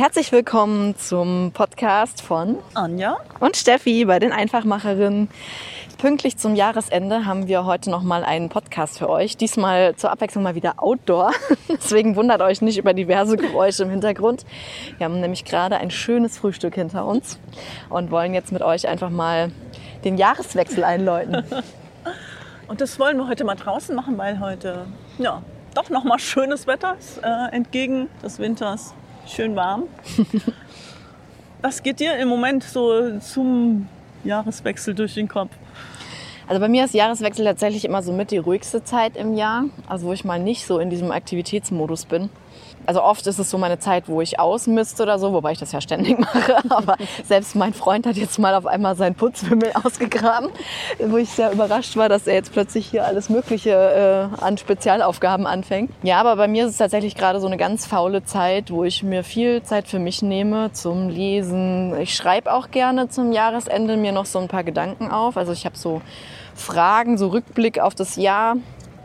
Herzlich willkommen zum Podcast von Anja und Steffi bei den Einfachmacherinnen. Pünktlich zum Jahresende haben wir heute noch mal einen Podcast für euch. Diesmal zur Abwechslung mal wieder Outdoor. Deswegen wundert euch nicht über diverse Geräusche im Hintergrund. Wir haben nämlich gerade ein schönes Frühstück hinter uns und wollen jetzt mit euch einfach mal den Jahreswechsel einläuten. Und das wollen wir heute mal draußen machen, weil heute ja doch noch mal schönes Wetter ist, äh, entgegen des Winters. Schön warm. Was geht dir im Moment so zum Jahreswechsel durch den Kopf? Also bei mir ist Jahreswechsel tatsächlich immer so mit die ruhigste Zeit im Jahr, also wo ich mal nicht so in diesem Aktivitätsmodus bin. Also oft ist es so meine Zeit, wo ich ausmiste oder so, wobei ich das ja ständig mache. Aber selbst mein Freund hat jetzt mal auf einmal seinen Putzwimmel ausgegraben, wo ich sehr überrascht war, dass er jetzt plötzlich hier alles Mögliche äh, an Spezialaufgaben anfängt. Ja, aber bei mir ist es tatsächlich gerade so eine ganz faule Zeit, wo ich mir viel Zeit für mich nehme zum Lesen. Ich schreibe auch gerne zum Jahresende mir noch so ein paar Gedanken auf. Also ich habe so Fragen, so Rückblick auf das Jahr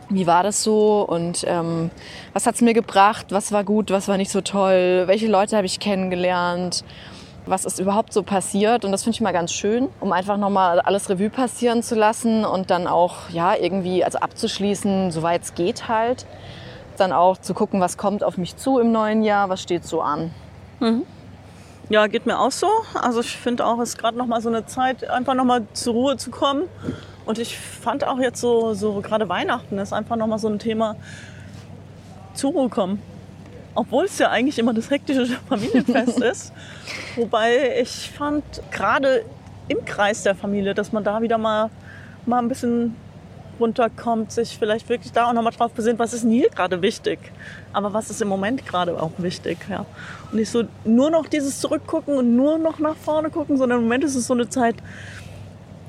wie war das so? Und ähm, was hat es mir gebracht, was war gut, was war nicht so toll, welche Leute habe ich kennengelernt, was ist überhaupt so passiert? Und das finde ich mal ganz schön, um einfach nochmal alles Revue passieren zu lassen und dann auch ja irgendwie also abzuschließen, soweit es geht halt, dann auch zu gucken, was kommt auf mich zu im neuen Jahr, was steht so an. Mhm. Ja, geht mir auch so. Also ich finde auch, es ist gerade noch mal so eine Zeit, einfach noch mal zur Ruhe zu kommen und ich fand auch jetzt so, so gerade Weihnachten ist einfach nochmal so ein Thema zur Ruhe kommen. Obwohl es ja eigentlich immer das hektische Familienfest ist. Wobei ich fand, gerade im Kreis der Familie, dass man da wieder mal, mal ein bisschen runterkommt, sich vielleicht wirklich da auch nochmal drauf besinnt, was ist denn hier gerade wichtig, aber was ist im Moment gerade auch wichtig. Ja. Und nicht so nur noch dieses Zurückgucken und nur noch nach vorne gucken, sondern im Moment ist es so eine Zeit,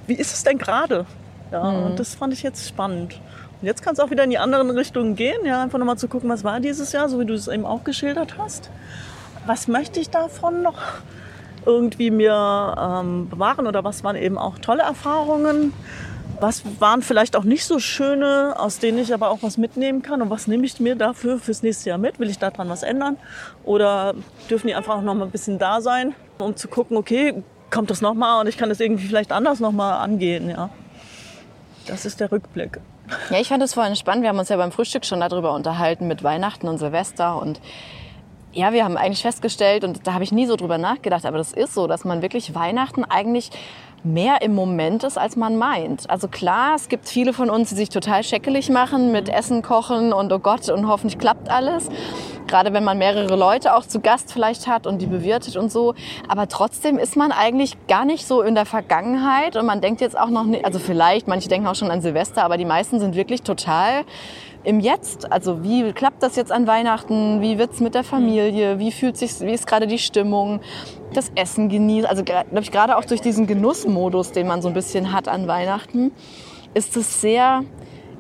wie ist es denn gerade? Ja, mhm. Und das fand ich jetzt spannend. Und jetzt kann es auch wieder in die anderen Richtungen gehen, ja, einfach nochmal zu gucken, was war dieses Jahr, so wie du es eben auch geschildert hast. Was möchte ich davon noch irgendwie mir ähm, bewahren oder was waren eben auch tolle Erfahrungen? Was waren vielleicht auch nicht so schöne, aus denen ich aber auch was mitnehmen kann? Und was nehme ich mir dafür fürs nächste Jahr mit? Will ich daran was ändern? Oder dürfen die einfach noch mal ein bisschen da sein, um zu gucken, okay, kommt das nochmal und ich kann das irgendwie vielleicht anders nochmal angehen, ja? Das ist der Rückblick. Ja, ich fand es vorhin spannend. Wir haben uns ja beim Frühstück schon darüber unterhalten mit Weihnachten und Silvester und ja, wir haben eigentlich festgestellt, und da habe ich nie so drüber nachgedacht, aber das ist so, dass man wirklich Weihnachten eigentlich mehr im Moment ist, als man meint. Also klar, es gibt viele von uns, die sich total scheckelig machen mit Essen kochen und oh Gott und hoffentlich klappt alles. Gerade wenn man mehrere Leute auch zu Gast vielleicht hat und die bewirtet und so. Aber trotzdem ist man eigentlich gar nicht so in der Vergangenheit und man denkt jetzt auch noch nicht, also vielleicht, manche denken auch schon an Silvester, aber die meisten sind wirklich total im Jetzt. Also wie klappt das jetzt an Weihnachten? Wie wird's mit der Familie? Wie fühlt sich, wie ist gerade die Stimmung? Das Essen genießen. Also glaube ich gerade auch durch diesen Genussmodus, den man so ein bisschen hat an Weihnachten, ist es sehr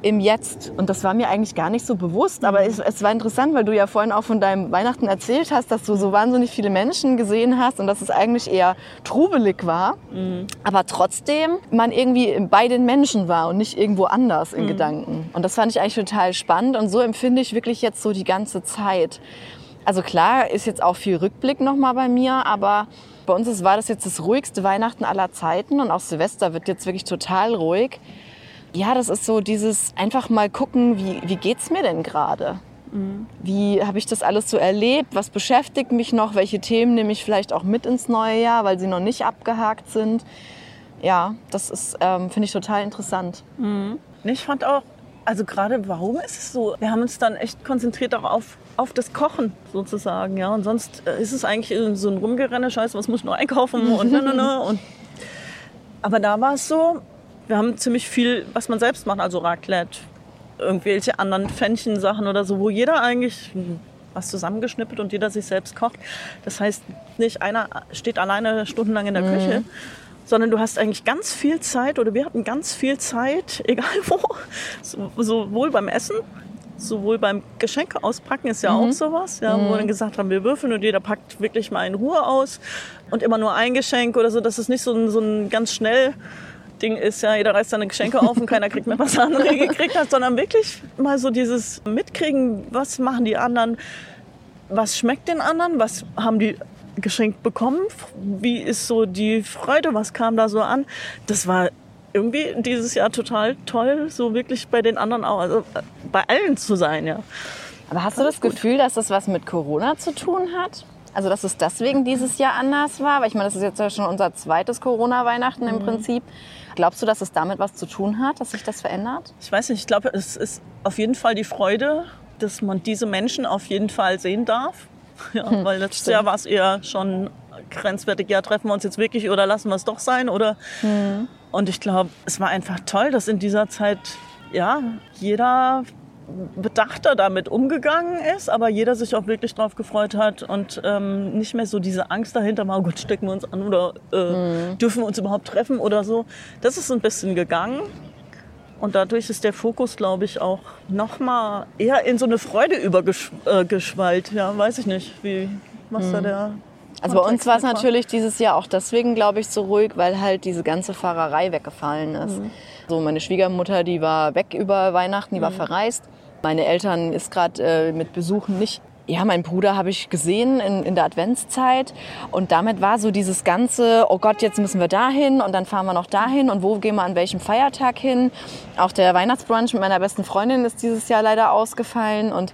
im Jetzt. Und das war mir eigentlich gar nicht so bewusst. Aber es, es, war interessant, weil du ja vorhin auch von deinem Weihnachten erzählt hast, dass du so wahnsinnig viele Menschen gesehen hast und dass es eigentlich eher trubelig war. Mhm. Aber trotzdem man irgendwie bei den Menschen war und nicht irgendwo anders in mhm. Gedanken. Und das fand ich eigentlich total spannend. Und so empfinde ich wirklich jetzt so die ganze Zeit. Also klar ist jetzt auch viel Rückblick nochmal bei mir, aber bei uns ist, war das jetzt das ruhigste Weihnachten aller Zeiten und auch Silvester wird jetzt wirklich total ruhig. Ja, das ist so dieses einfach mal gucken, wie, wie geht es mir denn gerade? Wie habe ich das alles so erlebt? Was beschäftigt mich noch? Welche Themen nehme ich vielleicht auch mit ins neue Jahr, weil sie noch nicht abgehakt sind? Ja, das ist, ähm, finde ich total interessant. Mhm. Ich fand auch, also gerade warum ist es so? Wir haben uns dann echt konzentriert auch auf, auf das Kochen sozusagen, ja. Und sonst äh, ist es eigentlich so ein Rumgerenne, scheiße, was muss ich noch einkaufen und ne, ne. Und, aber da war es so, wir haben ziemlich viel, was man selbst macht, also Raclette, irgendwelche anderen Pfännchen-Sachen oder so, wo jeder eigentlich was zusammengeschnippelt und jeder sich selbst kocht. Das heißt, nicht einer steht alleine stundenlang in der mhm. Küche, sondern du hast eigentlich ganz viel Zeit oder wir hatten ganz viel Zeit, egal wo, sowohl beim Essen, sowohl beim Geschenke auspacken ist ja mhm. auch sowas, ja, mhm. wo wir dann gesagt haben, wir würfeln und jeder packt wirklich mal in Ruhe aus und immer nur ein Geschenk oder so, dass es nicht so ein, so ein ganz schnell Ding ist ja, jeder reißt seine Geschenke auf und keiner kriegt mehr, was andere gekriegt hat, sondern wirklich mal so dieses Mitkriegen, was machen die anderen, was schmeckt den anderen, was haben die geschenkt bekommen? Wie ist so die Freude? Was kam da so an? Das war irgendwie dieses Jahr total toll, so wirklich bei den anderen auch, also äh, bei allen zu sein, ja. Aber hast du das Gefühl, dass das was mit Corona zu tun hat? Also, dass es deswegen dieses Jahr anders war? Weil ich meine, das ist jetzt ja schon unser zweites Corona-Weihnachten im Prinzip. Glaubst du, dass es damit was zu tun hat, dass sich das verändert? Ich weiß nicht, ich glaube, es ist auf jeden Fall die Freude, dass man diese Menschen auf jeden Fall sehen darf. Ja, weil letztes stimmt. Jahr war es eher schon grenzwertig, ja, treffen wir uns jetzt wirklich oder lassen wir es doch sein? Oder Und ich glaube, es war einfach toll, dass in dieser Zeit ja, jeder bedachter damit umgegangen ist, aber jeder sich auch wirklich drauf gefreut hat und ähm, nicht mehr so diese Angst dahinter war, oh Gott, stecken wir uns an oder äh, dürfen wir uns überhaupt treffen oder so. Das ist ein bisschen gegangen. Und dadurch ist der Fokus, glaube ich, auch noch mal eher in so eine Freude übergeschwallt. Ja, weiß ich nicht, wie, was da der Also bei uns war es natürlich dieses Jahr auch deswegen, glaube ich, so ruhig, weil halt diese ganze Fahrerei weggefallen ist. So meine Schwiegermutter, die war weg über Weihnachten, die war verreist. Meine Eltern ist gerade äh, mit Besuchen nicht. Ja, meinen Bruder habe ich gesehen in, in der Adventszeit und damit war so dieses ganze, oh Gott, jetzt müssen wir dahin und dann fahren wir noch dahin und wo gehen wir an welchem Feiertag hin. Auch der Weihnachtsbrunch mit meiner besten Freundin ist dieses Jahr leider ausgefallen und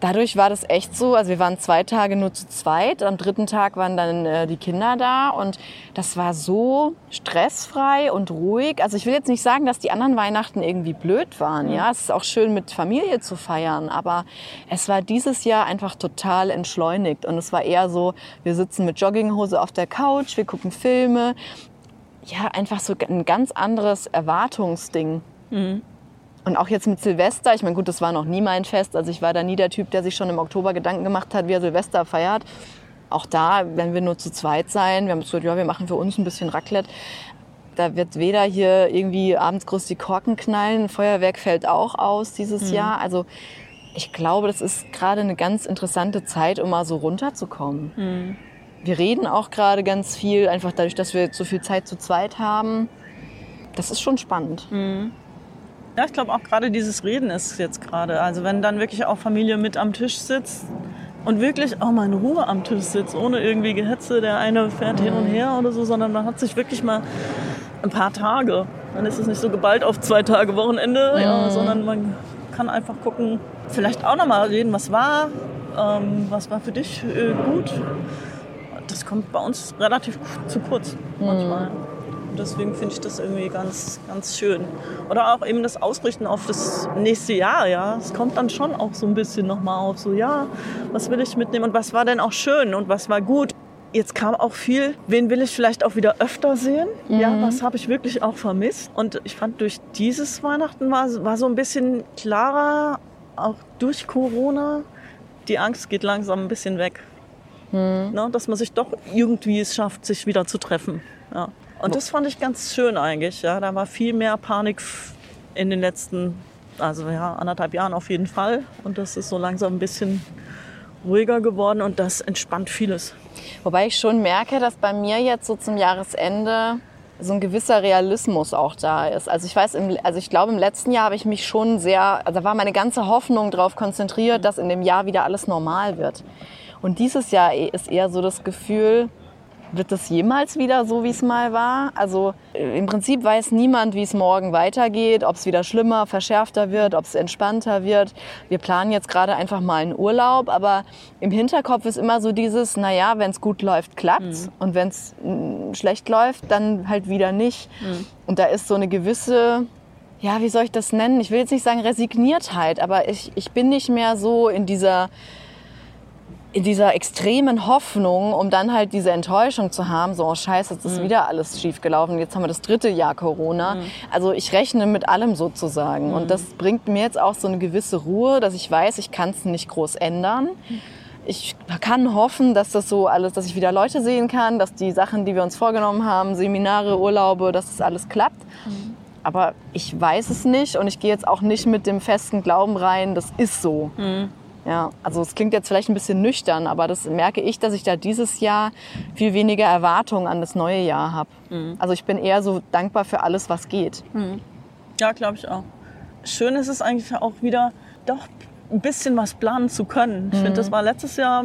Dadurch war das echt so, also wir waren zwei Tage nur zu zweit, am dritten Tag waren dann äh, die Kinder da und das war so stressfrei und ruhig. Also ich will jetzt nicht sagen, dass die anderen Weihnachten irgendwie blöd waren, ja, es ist auch schön mit Familie zu feiern, aber es war dieses Jahr einfach total entschleunigt und es war eher so, wir sitzen mit Jogginghose auf der Couch, wir gucken Filme, ja, einfach so ein ganz anderes Erwartungsding. Und auch jetzt mit Silvester, ich meine, gut, das war noch nie mein Fest. Also ich war da nie der Typ, der sich schon im Oktober Gedanken gemacht hat, wie er Silvester feiert. Auch da, wenn wir nur zu zweit sein, wir haben gesagt, ja, wir machen für uns ein bisschen Raclette. Da wird weder hier irgendwie abends groß die Korken knallen, Feuerwerk fällt auch aus dieses Jahr. Also ich glaube, das ist gerade eine ganz interessante Zeit, um mal so runterzukommen. Wir reden auch gerade ganz viel, einfach dadurch, dass wir so viel Zeit zu zweit haben. Das ist schon spannend. Ja, ich glaube auch gerade dieses Reden ist jetzt gerade. Also wenn dann wirklich auch Familie mit am Tisch sitzt und wirklich auch mal in Ruhe am Tisch sitzt, ohne irgendwie Gehetze, der eine fährt hin und her oder so, sondern man hat sich wirklich mal ein paar Tage. Dann ist es nicht so geballt auf zwei Tage Wochenende, ja, sondern man kann einfach gucken, vielleicht auch noch mal reden, was war, ähm, was war für dich äh, gut. Das kommt bei uns relativ zu kurz manchmal. Und deswegen finde ich das irgendwie ganz, ganz schön. Oder auch eben das Ausrichten auf das nächste Jahr, ja. Es kommt dann schon auch so ein bisschen nochmal auf, so, ja, was will ich mitnehmen und was war denn auch schön und was war gut. Jetzt kam auch viel, wen will ich vielleicht auch wieder öfter sehen? Ja, was habe ich wirklich auch vermisst? Und ich fand, durch dieses Weihnachten war, war so ein bisschen klarer, auch durch Corona, die Angst geht langsam ein bisschen weg. Ne, dass man sich doch irgendwie es schafft, sich wieder zu treffen. Ja. Und das fand ich ganz schön eigentlich. Ja. Da war viel mehr Panik in den letzten, also ja, anderthalb Jahren auf jeden Fall. Und das ist so langsam ein bisschen ruhiger geworden und das entspannt vieles. Wobei ich schon merke, dass bei mir jetzt so zum Jahresende so ein gewisser Realismus auch da ist. Also ich weiß, im, also ich glaube, im letzten Jahr habe ich mich schon sehr, also da war meine ganze Hoffnung darauf konzentriert, dass in dem Jahr wieder alles normal wird. Und dieses Jahr ist eher so das Gefühl, wird das jemals wieder so, wie es mal war? Also äh, im Prinzip weiß niemand, wie es morgen weitergeht, ob es wieder schlimmer, verschärfter wird, ob es entspannter wird. Wir planen jetzt gerade einfach mal einen Urlaub, aber im Hinterkopf ist immer so dieses, naja, wenn es gut läuft, klappt's. Und wenn es schlecht läuft, dann halt wieder nicht. Und da ist so eine gewisse, ja, wie soll ich das nennen? Ich will jetzt nicht sagen Resigniertheit, aber ich, ich bin nicht mehr so in dieser in dieser extremen Hoffnung, um dann halt diese Enttäuschung zu haben, so, oh scheiße, jetzt ist wieder alles schiefgelaufen, jetzt haben wir das dritte Jahr Corona. Also ich rechne mit allem sozusagen. Und das bringt mir jetzt auch so eine gewisse Ruhe, dass ich weiß, ich kann es nicht groß ändern. Ich kann hoffen, dass das so alles, dass ich wieder Leute sehen kann, dass die Sachen, die wir uns vorgenommen haben, Seminare, Urlaube, dass das alles klappt. Aber ich weiß es nicht und ich gehe jetzt auch nicht mit dem festen Glauben rein, das ist so. Ja, also es klingt jetzt vielleicht ein bisschen nüchtern, aber das merke ich, dass ich da dieses Jahr viel weniger Erwartungen an das neue Jahr habe. Also ich bin eher so dankbar für alles, was geht. Ja, glaube ich auch. Schön ist es eigentlich auch wieder, doch ein bisschen was planen zu können. Ich finde, das war letztes Jahr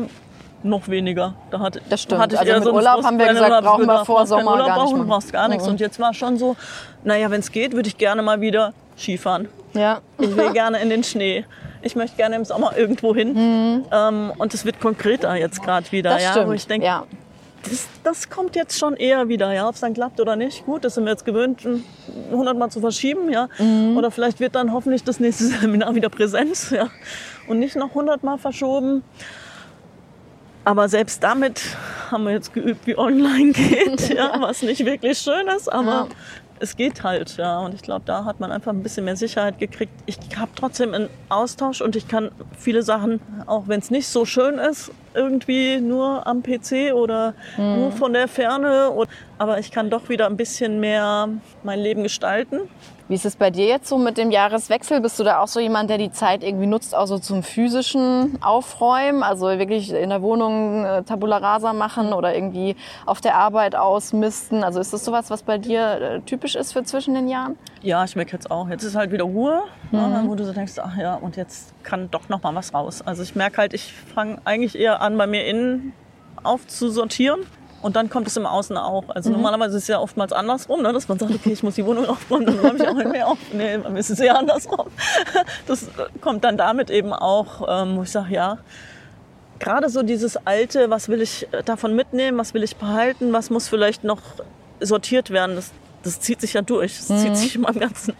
noch weniger. Da hatte, Das stimmt. Hatte ich Also mit einen Urlaub Frust, haben wir gesagt, brauchen wir gedacht, vor Sommer Urlaub gar nicht brauchen, brauchst gar nichts. Mhm. Und jetzt war schon so, naja, wenn es geht, würde ich gerne mal wieder Skifahren. Ja. Ich will gerne in den Schnee. Ich möchte gerne im Sommer irgendwo hin. Ähm, und es wird konkreter jetzt gerade wieder. Mhm. Das ja, stimmt. Wo ich denke, ja. das, das kommt jetzt schon eher wieder, ja, ob es dann klappt oder nicht. Gut, das sind wir jetzt gewöhnt, 100 Mal zu verschieben, ja. Mhm. Oder vielleicht wird dann hoffentlich das nächste Seminar wieder Präsenz, ja. Und nicht noch 100 Mal verschoben. Aber selbst damit haben wir jetzt geübt, wie online geht, ja, was nicht wirklich schön ist, aber Ja. Es geht halt, ja. Und ich glaube, da hat man einfach ein bisschen mehr Sicherheit gekriegt. Ich habe trotzdem einen Austausch und ich kann viele Sachen, auch wenn es nicht so schön ist, irgendwie nur am PC oder nur von der Ferne. Aber ich kann doch wieder ein bisschen mehr mein Leben gestalten. Wie ist es bei dir jetzt so mit dem Jahreswechsel? Bist du da auch so jemand, der die Zeit irgendwie nutzt, auch so zum physischen Aufräumen? Also wirklich in der Wohnung äh, Tabula Rasa machen oder irgendwie auf der Arbeit ausmisten? Also ist das sowas, was bei dir äh, typisch ist für zwischen den Jahren? Ja, ich merke jetzt auch. Jetzt ist halt wieder Ruhe, ne, wo du so denkst, ach ja, und jetzt kann doch noch mal was raus. Also ich merke halt, ich fange eigentlich eher an, bei mir innen aufzusortieren. Und dann kommt es im Außen auch. Also normalerweise ist es ja oftmals andersrum, ne? dass man sagt, okay, ich muss die Wohnung aufräumen, dann räume ich auch mehr auf. Nee, bei mir ist es eher andersrum. Das kommt dann damit eben auch, ähm, wo ich sage, ja, gerade so dieses Alte, was will ich äh, davon mitnehmen, was will ich behalten, was muss vielleicht noch sortiert werden, das, das zieht sich ja durch. Das zieht sich in meinem ganzen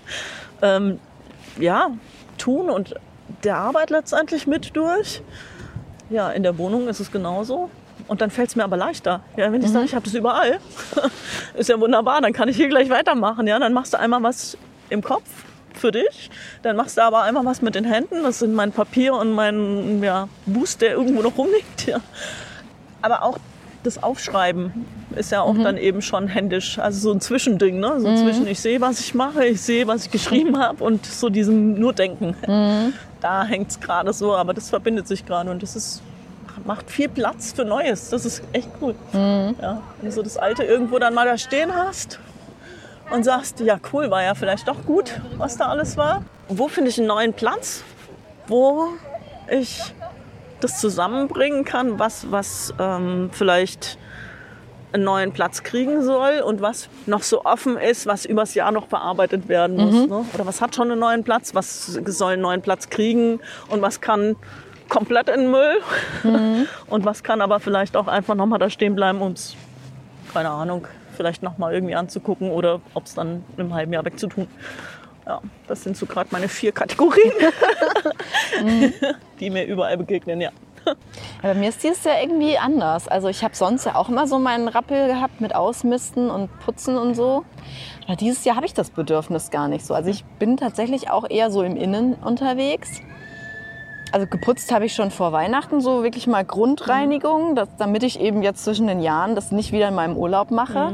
ähm, ja, Tun und der Arbeit letztendlich mit durch. Ja, in der Wohnung ist es genauso. Und dann fällt es mir aber leichter. Ja, wenn ich sage, ich habe das überall, ist ja wunderbar, dann kann ich hier gleich weitermachen. Ja, dann machst du einmal was im Kopf für dich, dann machst du aber einmal was mit den Händen. Das sind mein Papier und mein ja, Boost, der irgendwo noch rumliegt. Ja. Aber auch das Aufschreiben ist ja auch dann eben schon händisch. Also so ein Zwischending, ne? So zwischen ich sehe, was ich mache, ich sehe, was ich geschrieben habe und so diesem nur Denken. Da hängt es gerade so, aber das verbindet sich gerade und das ist macht viel Platz für Neues. Das ist echt cool. Ja, wenn du so das Alte irgendwo dann mal da stehen hast und sagst, ja cool, war ja vielleicht doch gut, was da alles war. Wo finde ich einen neuen Platz, wo ich das zusammenbringen kann, was, was ähm, vielleicht einen neuen Platz kriegen soll und was noch so offen ist, was übers Jahr noch bearbeitet werden muss. Ne? Oder was hat schon einen neuen Platz, was soll einen neuen Platz kriegen und was kann komplett in den Müll und was kann aber vielleicht auch einfach nochmal da stehen bleiben, um es, keine Ahnung, vielleicht nochmal irgendwie anzugucken oder ob es dann im halben Jahr wegzutun. Ja, das sind so gerade meine vier Kategorien, die mir überall begegnen, ja. Ja, bei mir ist dieses Jahr irgendwie anders. Also ich habe sonst ja auch immer so meinen Rappel gehabt mit Ausmisten und Putzen und so. Aber dieses Jahr habe ich das Bedürfnis gar nicht so. Also ich bin tatsächlich auch eher so im Innen unterwegs. Also geputzt habe ich schon vor Weihnachten so wirklich mal Grundreinigung, dass, damit ich eben jetzt zwischen den Jahren das nicht wieder in meinem Urlaub mache.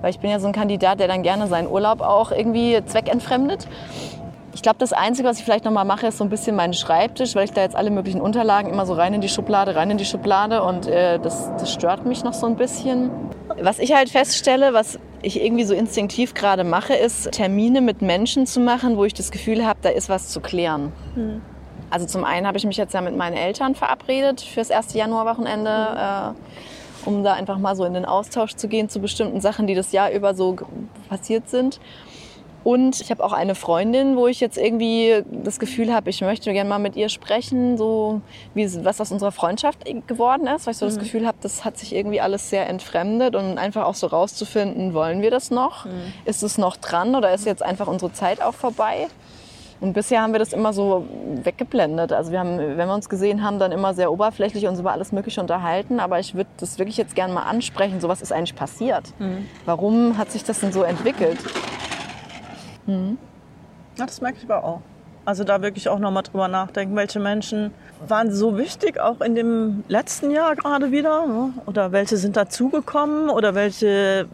Weil ich bin ja so ein Kandidat, der dann gerne seinen Urlaub auch irgendwie zweckentfremdet. Ich glaube, das Einzige, was ich vielleicht noch mal mache, ist so ein bisschen meinen Schreibtisch, weil ich da jetzt alle möglichen Unterlagen immer so rein in die Schublade, rein in die Schublade und äh, das, das stört mich noch so ein bisschen. Was ich halt feststelle, was ich irgendwie so instinktiv gerade mache, ist Termine mit Menschen zu machen, wo ich das Gefühl habe, da ist was zu klären. Also zum einen habe ich mich jetzt ja mit meinen Eltern verabredet fürs erste Januarwochenende, äh, um da einfach mal so in den Austausch zu gehen zu bestimmten Sachen, die das Jahr über so passiert sind. Und ich habe auch eine Freundin, wo ich jetzt irgendwie das Gefühl habe, ich möchte gerne mal mit ihr sprechen, so wie was aus unserer Freundschaft geworden ist, weil ich so das Gefühl habe, das hat sich irgendwie alles sehr entfremdet und einfach auch so rauszufinden, wollen wir das noch? Ist es noch dran oder ist jetzt einfach unsere Zeit auch vorbei? Und bisher haben wir das immer so weggeblendet. Also wir haben, wenn wir uns gesehen haben, dann immer sehr oberflächlich uns über alles Mögliche unterhalten. Aber ich würde das wirklich jetzt gerne mal ansprechen. So was ist eigentlich passiert? Warum hat sich das denn so entwickelt? Ja, das merke ich aber auch. Also da wirklich auch nochmal drüber nachdenken, welche Menschen waren so wichtig, auch in dem letzten Jahr gerade wieder? Ne? Oder welche sind dazugekommen? Oder welche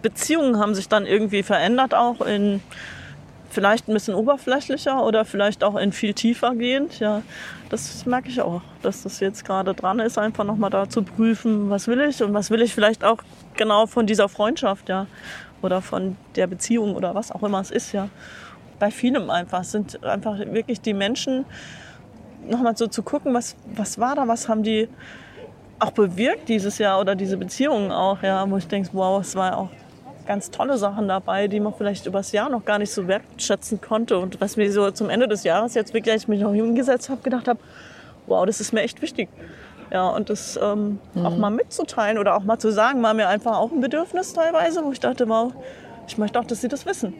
Beziehungen haben sich dann irgendwie verändert, auch in vielleicht ein bisschen oberflächlicher oder vielleicht auch in viel tiefer gehend? Ja, das merke ich auch, dass das jetzt gerade dran ist, einfach nochmal da zu prüfen, was will ich und was will ich vielleicht auch genau von dieser Freundschaft, ja. Oder von der Beziehung oder was auch immer es ist, ja bei vielem einfach sind einfach wirklich die Menschen nochmal so zu gucken, was, was war da, was haben die auch bewirkt dieses Jahr oder diese Beziehungen auch, ja, wo ich denke, wow, es war auch ganz tolle Sachen dabei, die man vielleicht übers Jahr noch gar nicht so wertschätzen konnte. Und was mir so zum Ende des Jahres jetzt wirklich, als ich mich noch hingesetzt habe, gedacht habe, wow, das ist mir echt wichtig. Ja, und das ähm, mhm. auch mal mitzuteilen oder auch mal zu sagen, war mir einfach auch ein Bedürfnis teilweise, wo ich dachte, wow, ich möchte auch, dass sie das wissen.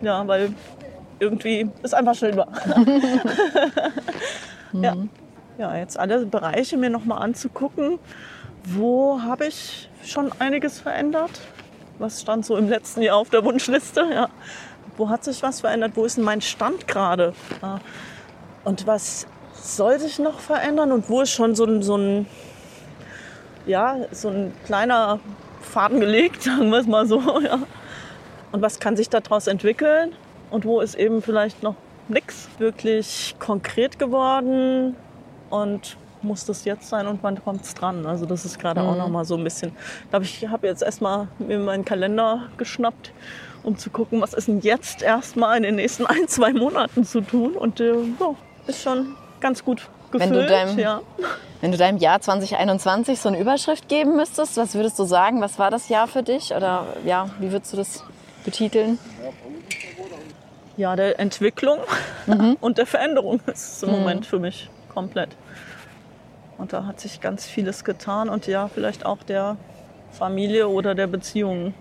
Ja, weil irgendwie ist einfach schön war. mhm. ja. ja, jetzt alle Bereiche mir nochmal anzugucken. Wo habe ich schon einiges verändert? Was stand so im letzten Jahr auf der Wunschliste? Ja. Wo hat sich was verändert? Wo ist denn mein Stand gerade? Ja. Und was soll sich noch verändern und wo ist schon so ein, so ein, ja, so ein kleiner Faden gelegt, sagen wir es mal so. Ja. Und was kann sich daraus entwickeln und wo ist eben vielleicht noch nichts wirklich konkret geworden und muss das jetzt sein und wann kommt es dran? Also das ist gerade mhm. auch noch mal so ein bisschen. Ich glaube, ich habe jetzt erstmal mir meinen Kalender geschnappt, um zu gucken, was ist denn jetzt erstmal in den nächsten ein, zwei Monaten zu tun. Und äh, so, ist schon ganz gut gefüllt. Wenn du, deinem, ja. wenn du deinem Jahr 2021 so eine Überschrift geben müsstest, was würdest du sagen? Was war das Jahr für dich? Oder ja, wie würdest du das betiteln? Ja, der Entwicklung mhm. und der Veränderung ist im mhm. Moment für mich komplett. Und da hat sich ganz vieles getan und ja, vielleicht auch der Familie oder der Beziehung.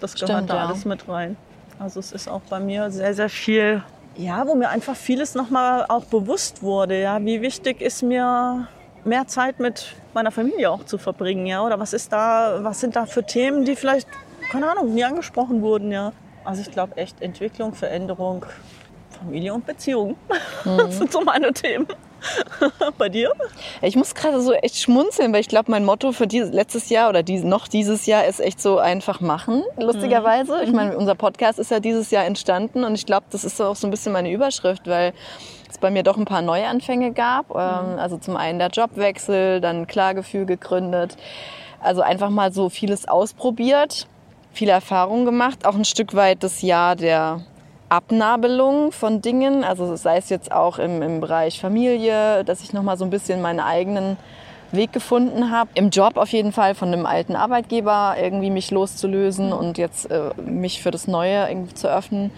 Das gehört Stimmt, da ja. alles mit rein. Also es ist auch bei mir sehr, sehr viel ja, wo mir einfach vieles nochmal auch bewusst wurde. Ja, wie wichtig ist mir mehr Zeit mit meiner Familie auch zu verbringen, ja? Oder was ist da, was sind da für Themen, die vielleicht, keine Ahnung, nie angesprochen wurden, ja? Also ich glaube echt Entwicklung, Veränderung, Familie und Beziehung. Mhm. Das sind so meine Themen. Bei dir? Ich muss gerade so echt schmunzeln, weil ich glaube, mein Motto für dieses, letztes Jahr oder die, noch dieses Jahr ist echt so einfach machen, lustigerweise. Mhm. Ich meine, unser Podcast ist ja dieses Jahr entstanden und ich glaube, das ist auch so ein bisschen meine Überschrift, weil es bei mir doch ein paar Neuanfänge gab. Ähm, mhm. Also zum einen der Jobwechsel, dann Klargefühl gegründet. Also einfach mal so vieles ausprobiert, viele Erfahrungen gemacht, auch ein Stück weit das Jahr der Abnabelung von Dingen, also sei es jetzt auch im, im Bereich Familie, dass ich nochmal so ein bisschen meinen eigenen Weg gefunden habe. Im Job auf jeden Fall von einem alten Arbeitgeber irgendwie mich loszulösen und jetzt äh, mich für das Neue irgendwie zu öffnen.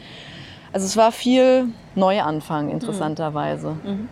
Also es war viel Neuanfang interessanterweise. Mhm.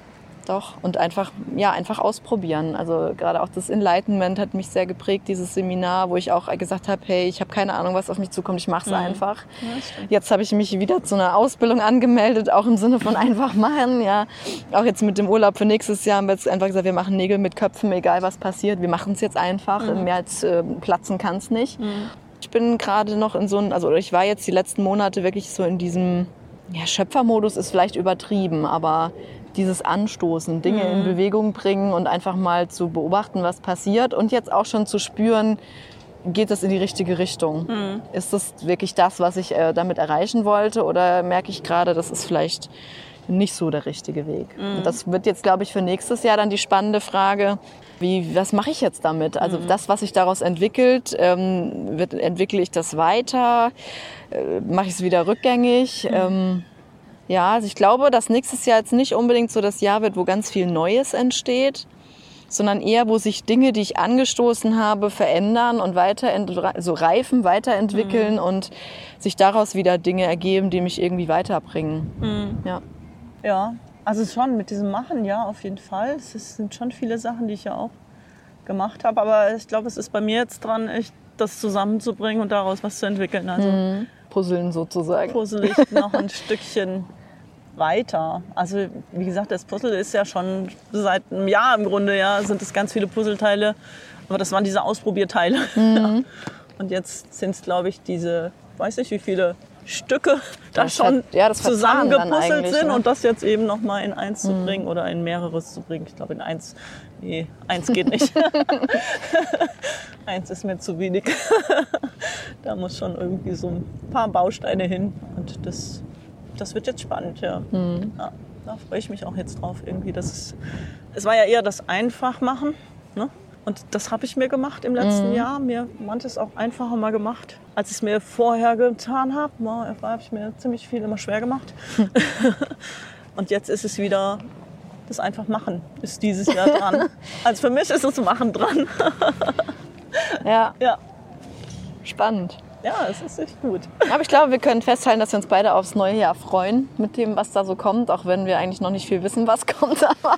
Doch. Und einfach, ja, einfach ausprobieren. Also gerade auch das Enlightenment hat mich sehr geprägt, dieses Seminar, wo ich auch gesagt habe, hey, ich habe keine Ahnung, was auf mich zukommt, ich mache es mhm. einfach. Ja, jetzt habe ich mich wieder zu einer Ausbildung angemeldet, auch im Sinne von einfach machen. Ja, auch jetzt mit dem Urlaub für nächstes Jahr haben wir jetzt einfach gesagt, wir machen Nägel mit Köpfen, egal was passiert. Wir machen es jetzt einfach. Mhm. Mehr als äh, platzen kann es nicht. Mhm. Ich bin gerade noch in so einem, also ich war jetzt die letzten Monate wirklich so in diesem ja, Schöpfermodus ist vielleicht übertrieben, aber dieses Anstoßen, Dinge mhm. in Bewegung bringen und einfach mal zu beobachten, was passiert und jetzt auch schon zu spüren, geht das in die richtige Richtung? Mhm. Ist das wirklich das, was ich äh, damit erreichen wollte oder merke ich gerade, das ist vielleicht nicht so der richtige Weg? Mhm. Und das wird jetzt, glaube ich, für nächstes Jahr dann die spannende Frage, wie, was mache ich jetzt damit? Also mhm. das, was sich daraus entwickelt, ähm, wird, entwickle ich das weiter? Äh, mache ich es wieder rückgängig? Mhm. Ähm, ja, also ich glaube, dass nächstes Jahr jetzt nicht unbedingt so das Jahr wird, wo ganz viel Neues entsteht, sondern eher, wo sich Dinge, die ich angestoßen habe, verändern und weiter, so reifen, weiterentwickeln mhm. und sich daraus wieder Dinge ergeben, die mich irgendwie weiterbringen. Mhm. Ja. Ja, also schon mit diesem Machen, ja, auf jeden Fall. Es sind schon viele Sachen, die ich ja auch gemacht habe, aber ich glaube, es ist bei mir jetzt dran, echt das zusammenzubringen und daraus was zu entwickeln. Also mhm. Puzzeln sozusagen. Puzzle ich noch ein Stückchen weiter. Also wie gesagt, das Puzzle ist ja schon seit einem Jahr im Grunde, ja, sind es ganz viele Puzzleteile. Aber das waren diese Ausprobierteile. Mhm. Und jetzt sind es, glaube ich, diese, weiß nicht wie viele Stücke da das schon hat, ja, zusammengepuzzelt sind ne? und das jetzt eben noch mal in eins mhm. zu bringen oder in mehreres zu bringen. Ich glaube in eins, nee, eins geht nicht. eins ist mir zu wenig. da muss schon irgendwie so ein paar Bausteine hin und das das wird jetzt spannend, ja. Mhm. ja. Da freue ich mich auch jetzt drauf irgendwie. Das es war ja eher das Einfachmachen. Ne? Und das habe ich mir gemacht im letzten mhm. Jahr. Mir manches auch einfacher mal gemacht, als ich es mir vorher getan habe. Vorher habe ich mir ziemlich viel immer schwer gemacht. und jetzt ist es wieder Das einfach machen ist dieses Jahr dran. also für mich ist es Machen dran. Ja, ja. spannend. Ja, es ist echt gut. Aber ich glaube, wir können festhalten, dass wir uns beide aufs neue Jahr freuen mit dem, was da so kommt, auch wenn wir eigentlich noch nicht viel wissen, was kommt. Aber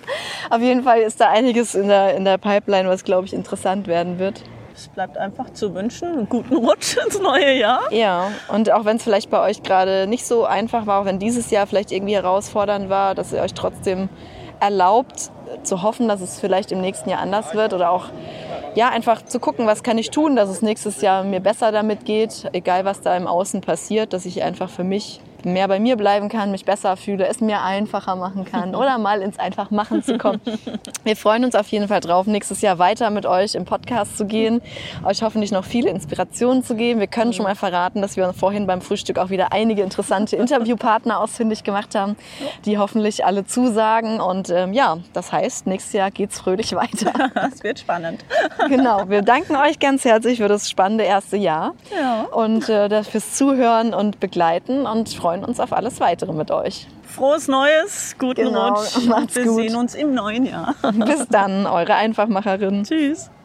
auf jeden Fall ist da einiges in der, in der Pipeline, was, glaube ich, interessant werden wird. Es bleibt einfach zu wünschen, einen guten Rutsch ins neue Jahr. Ja, und auch wenn es vielleicht bei euch gerade nicht so einfach war, auch wenn dieses Jahr vielleicht irgendwie herausfordernd war, dass ihr euch trotzdem erlaubt zu hoffen, dass es vielleicht im nächsten Jahr anders wird oder auch ja, einfach zu gucken, was kann ich tun, dass es nächstes Jahr mir besser damit geht, egal was da im Außen passiert, dass ich einfach für mich mehr bei mir bleiben kann, mich besser fühle, es mir einfacher machen kann oder mal ins Einfachmachen zu kommen. Wir freuen uns auf jeden Fall drauf, nächstes Jahr weiter mit euch im Podcast zu gehen, euch hoffentlich noch viele Inspirationen zu geben. Wir können schon mal verraten, dass wir vorhin beim Frühstück auch wieder einige interessante Interviewpartner ausfindig gemacht haben, die hoffentlich alle zusagen. Und ähm, ja, das heißt, nächstes Jahr geht's fröhlich weiter. Es wird spannend. Genau, wir danken euch ganz herzlich für das spannende erste Jahr Ja. und äh, fürs Zuhören und Begleiten und freuen uns auf alles weitere mit euch. Frohes Neues, guten Genau, Rutsch. macht's Wir gut. sehen uns im neuen Jahr. Bis dann, eure Einfachmacherin. Tschüss.